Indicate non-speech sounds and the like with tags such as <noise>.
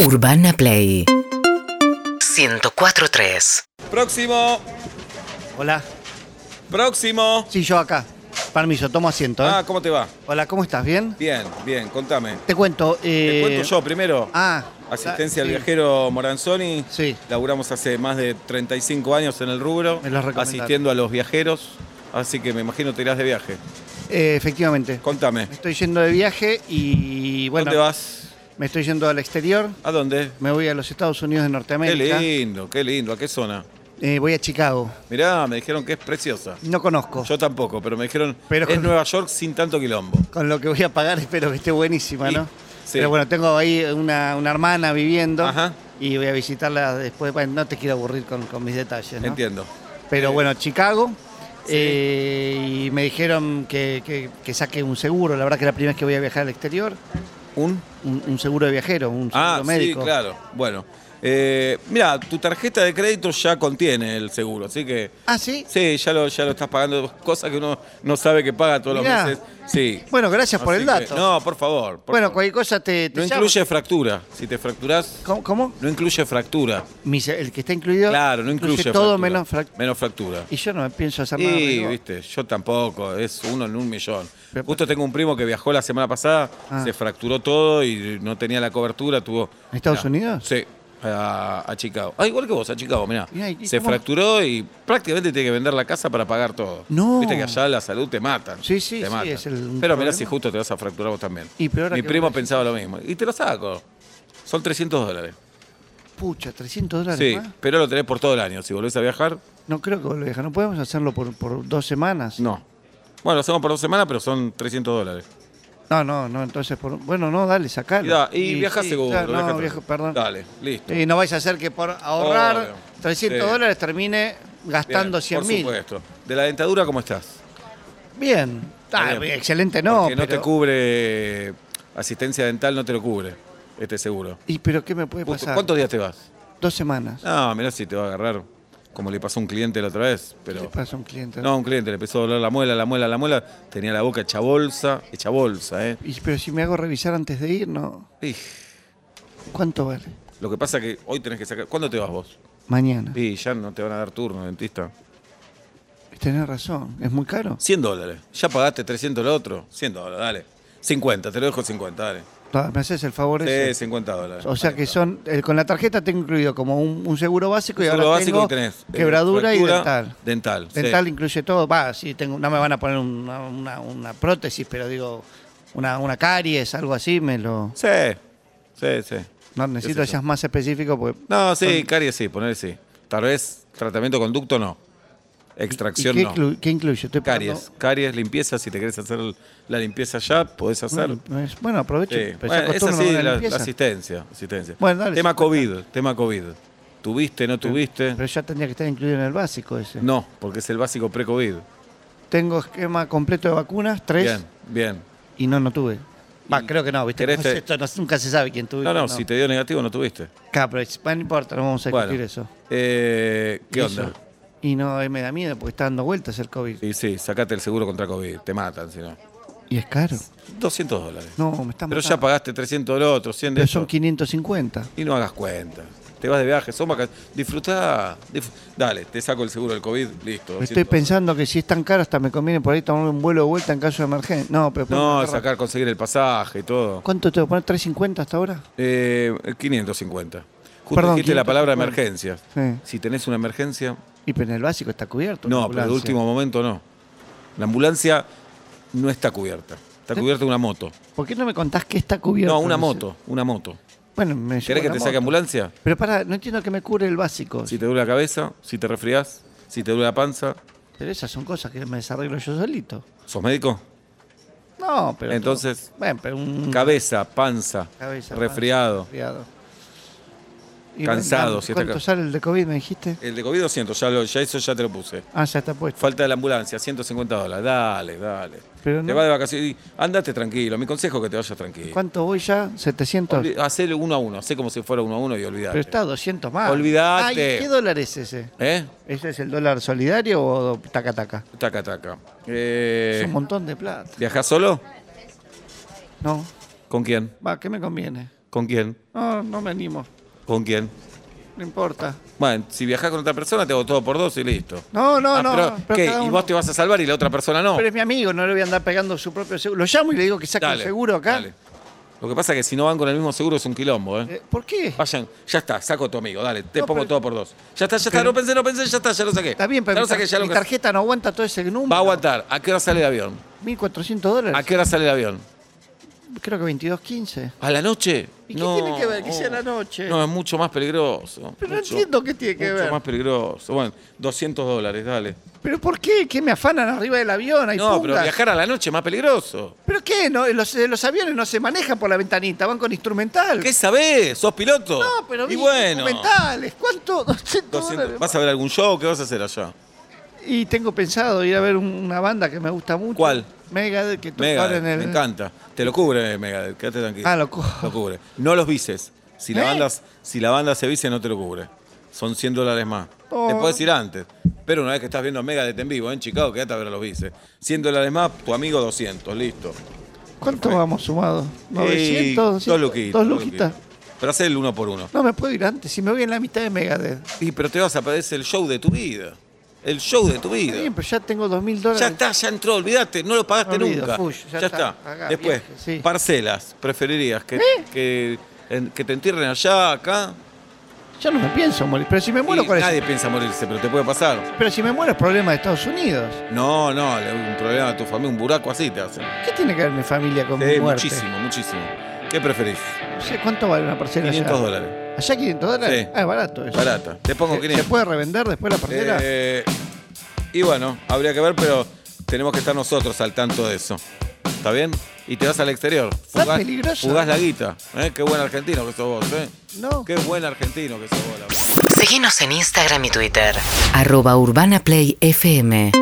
Urbana Play 104.3 Próximo, Hola. próximo. Sí, yo acá. Permiso, tomo asiento. ¿eh? Ah, ¿cómo te va? Hola, ¿cómo estás? ¿Bien? Bien, bien, contame. Te cuento. Te eh, cuento yo primero. Ah. Asistencia al sí. viajero Moranzoni. Sí. Laburamos hace más de 35 años en el rubro. Me lo recomendaron. Asistiendo a los viajeros. Así que me imagino te irás de viaje. Eh, efectivamente. Contame. Me estoy yendo de viaje y bueno. ¿Dónde vas? Me estoy yendo al exterior. ¿A dónde? Me voy a los Estados Unidos de Qué Norteamérica. lindo, qué lindo. ¿A qué zona? Eh, voy a Chicago. Mirá, me dijeron que es preciosa. No conozco. Yo tampoco, pero me dijeron Pero es con- Nueva York sin tanto quilombo. Con lo que voy a pagar <laughs> espero que esté buenísima, ¿no? sí. Pero bueno, tengo ahí una, una hermana viviendo Ajá. y voy a visitarla después. Bueno, no te quiero aburrir con, con mis detalles, ¿no? Entiendo. Pero Eh, bueno, Chicago. Sí. eh, y me dijeron que, que- que saque un seguro. La verdad que es la primera vez que voy a viajar al exterior. ¿Un? Un, un seguro de viajero, un seguro Ah, médico. sí, claro. Bueno. Eh, mira, tu tarjeta de crédito ya contiene el seguro, así que Ah, sí. sí, ya lo, ya lo estás pagando, cosas que uno no sabe que paga todos Mirá. los meses. Sí. Bueno, gracias por Así el que- dato. no, por favor. por bueno, favor. cualquier cosa te, te no llamo. incluye fractura. Si te fracturás, ¿Cómo? cómo? no incluye fractura. El que está incluido. Claro, no incluye, todo fractura. menos fractura. Menos fractura. Y yo no pienso hacer nada. Y, amigo. viste, yo tampoco, es uno en un millón. Pero- Justo tengo un primo que viajó la semana pasada, Ah. se fracturó todo y no tenía la cobertura, tuvo... ¿En Estados Unidos? Sí, a, a Chicago. Ah, igual que vos, a Chicago, mirá. Mirá, ¿y Se cómo? fracturó y prácticamente tiene que vender la casa para pagar todo. No. Viste que allá la salud te matan. Sí, sí, te sí, matan. es el- un Pero mirá problema. si justo te vas a fracturar vos también. Y Mi primo pensaba lo mismo. Y te lo saco. Son 300 dólares. Pucha, 300 dólares Sí, más. pero lo tenés por todo el año. Si volvés a viajar, No creo que lo dejan. ¿No podemos hacerlo por, por dos semanas? no. Bueno, lo hacemos por dos semanas, pero son 300 dólares. No, no, no, entonces, por... bueno, no, dale, sacalo. Y, da- y viaja sí, seguro. claro, viaja no, viajo, perdón. Dale, listo. Y no vais a hacer que por ahorrar Obvio. 300 Sí. dólares termine gastando Bien, 100 Por mil. supuesto. De la dentadura, ¿cómo estás? Bien. Ah, Bien. excelente, no. Porque no te cubre asistencia dental, no te lo cubre este seguro. ¿Y pero qué me puede pasar? ¿Cuántos días te vas? Dos semanas. No, mirá si te va a agarrar como le pasó a un cliente la otra vez. ¿Qué le Pero pasa a un cliente? no, a un cliente le empezó a doler la muela, la muela, la muela. Tenía la boca hecha bolsa, hecha bolsa, ¿eh? Y, pero si me hago revisar antes de ir, ¿no? Y ¿Cuánto vale? lo que pasa que hoy tenés que sacar. ¿Cuándo te vas vos? Mañana. Y ya no te van a dar turno, dentista. Tenés razón. ¿Es muy caro? 100 dólares. Ya pagaste 300 el otro. 100 dólares, dale. 50, te lo dejo 50, dale. ¿Me haces el favor Sí, ese? 50 dólares. O sea que son, eh, con la tarjeta tengo incluido como un, un seguro básico y Seguro ahora básico tengo y tenés. eh, quebradura y dental. Dental. sí. Dental incluye todo. Va, sí, tengo, no me van a poner una, una- una prótesis, pero digo, una, una caries, algo así, me lo. Sí, sí, sí. No, necesito que seas más específico porque. No, sí, Son- caries sí, poner sí. Tal vez tratamiento conducto no. ¿Y Extracción qué, no. inclu- qué incluye? Estoy Caries, caries, limpieza, si te querés hacer la limpieza ya, podés hacer. Bueno, pues, bueno, aprovecho. Sí. Bueno, ya es así la la, la limpieza. asistencia, asistencia. Bueno, dale, tema 50. COVID, tema COVID. ¿Tuviste, no tuviste? Pero ya tendría que estar incluido en el básico ese. No, porque es el básico pre-COVID. Tengo esquema completo de vacunas, tres, Bien, bien. y no, no tuve. Va, creo que no, ¿viste? ¿Querés Como te- esto no- nunca se sabe quién tuvo. y No, no, si te dio negativo no tuviste. Claro, pero es- no importa, no vamos a Bueno, discutir eso. eh, ¿qué Eso. Y no, eh, me da miedo porque está dando vueltas el COVID. Sí, sí, sacate el seguro contra COVID, te matan si no. Y es caro. 200 dólares. No, me están Pero ya pagaste 300 del otro, 100 de Pero esto. son 550. Y no hagas cuenta. Te vas de viaje, son vacaciones. Disfrutá. Dale, te saco el seguro del COVID, listo. Estoy 200. pensando que si es tan caro hasta me conviene por ahí tomar un vuelo de vuelta en caso de emergencia. No, pero... No, sacar, conseguir el pasaje y todo. ¿Cuánto tengo que poner? ¿350 hasta ahora? Eh, 550. Justo Perdón, dijiste la palabra 550. emergencia. Sí. Si tenés una emergencia, Y pero en el básico está cubierto. no, pero de último momento no. La ambulancia no está cubierta. Está cubierta una moto. ¿Por qué no me contás que está cubierto? No, una moto, una moto. Bueno, me llevo ¿Querés que te saque ambulancia? Pero para, no entiendo que me cubre el básico. Si te duele la cabeza, si te resfriás, si te duele la panza. Pero esas son cosas que me desarreglo yo solito. ¿Sos médico? No, pero... Entonces, Bueno, pero un... Cabeza, panza, Cabeza, resfriado. resfriado. Y Cansado, si ¿Cuánto sale el de COVID, me dijiste? El de COVID 200, ya, lo- ya eso ya te lo puse. Ah, ya está puesto. Falta de la ambulancia, 150 dólares. Dale, dale. Pero Te vas de vacaciones. y Andate tranquilo. Mi consejo es que te vayas tranquilo. ¿Cuánto voy ya? 700. Olvi- Hacé uno a uno. Hacé como si fuera uno a uno y olvidate. Pero está a 200 más. Olvidate. Ay, ¿qué dólar es ese? ¿Eh? ¿Ese es el dólar solidario o taca taca? Taca, taca. Es Eh, un montón de plata. ¿Viajás solo? No. ¿Con quién? Va, ¿qué me conviene? ¿Con quién? No, no me animo. ¿Con quién? No importa. Bueno, si viajás con otra persona, te hago todo por dos y listo. No, no, Ah, no. pero, pero ¿qué? cada ¿Y uno- vos te vas a salvar y la otra persona no? Pero es mi amigo, no le voy a andar pegando su propio seguro. Lo llamo y le digo que saque Dale, el seguro acá. dale. Lo que pasa es que si no van con el mismo seguro es un quilombo, ¿eh? Eh, ¿Por qué? Vayan, ya está, saco a tu amigo, dale, te No, pongo pero- todo por dos. Ya está, ya está, no pensé, no pensé, ya está, ya lo saqué. Está bien, pero ya mi, lo saqué, tar- ya lo mi tarjeta no aguanta todo ese número. Va a aguantar. ¿A qué hora sale el avión? 1.400 dólares. ¿A qué hora sale el avión? Creo que 22.15. ¿A la noche? ¿Y qué tiene que ver que sea a la noche? No, es mucho más peligroso. Pero no mucho, entiendo qué tiene que mucho ver. más peligroso. Bueno, 200 dólares, dale. ¿Pero por qué? ¿Qué me afanan arriba del avión? Hay No, pero viajar a la noche es más peligroso. ¿Pero qué? No, los, eh, los aviones no se manejan por la ventanita, van con instrumental. ¿Qué sabés? ¿Sos piloto? No, pero Y bueno. instrumentales. ¿Cuánto? <laughs> 200 200. dólares. ¿Vas a ver algún show? ¿Qué vas a hacer allá? Y tengo pensado ir a ver un- una banda que me gusta mucho. ¿Cuál? Megadeth, que toca Megadeth, en el... me encanta. Te lo cubre Megadeth, quédate tranquilo. Ah, lo cu- Lo cubre. No los vices. Si la, ¿Eh? banda, si la banda se vice, no te lo cubre. Son 100 dólares más. Oh. Te puedes ir antes. Pero una vez que estás viendo a Megadeth en vivo en Chicago, quédate a ver a los vices. 100 dólares más, tu amigo 200, listo. ¿Cuánto vamos sumados? Y 900, Dos 200, luquitas. dos luquitas. Pero hacé el uno por uno. No me puedo ir antes, si me voy en la mitad de Megadeth. Y pero te vas a perder el show de tu vida. El show de tu vida. Bien, pero ya tengo 2.000 dólares. Ya está, ya entró, olvídate, no lo pagaste olvido, nunca. fush, ya ya está. está. Haga Después, viaje, sí. parcelas, preferirías que, ¿Eh? que, en- que te entierren allá, acá. Yo no me pienso morir. Pero si me muero, Y ¿cuál es? nadie piensa morirse, pero te puede pasar. Pero si me muero es problema de Estados Unidos. No, no, un problema de tu familia, un buraco así te hacen. ¿Qué tiene que ver mi familia con Sí, mi muerte? muchísimo, muchísimo. ¿Qué preferís? No sé, ¿Cuánto vale una parcela 500 allá? dólares. ¿Allá 500 dólares? Sí. Ah, es barato eso. Barata. Te pongo ¿Se- 500. ¿Se puede revender después la parcela? Eh, y bueno, habría que ver, pero tenemos que estar nosotros al tanto de eso. ¿Está bien? Y te vas al exterior. Está peligroso. Fugás la guita. ¿eh? Qué buen argentino que sos vos, ¿eh? No. Qué buen argentino que sos vos. la verdad. Seguinos en Instagram y Twitter. Arroba Urbana Play FM.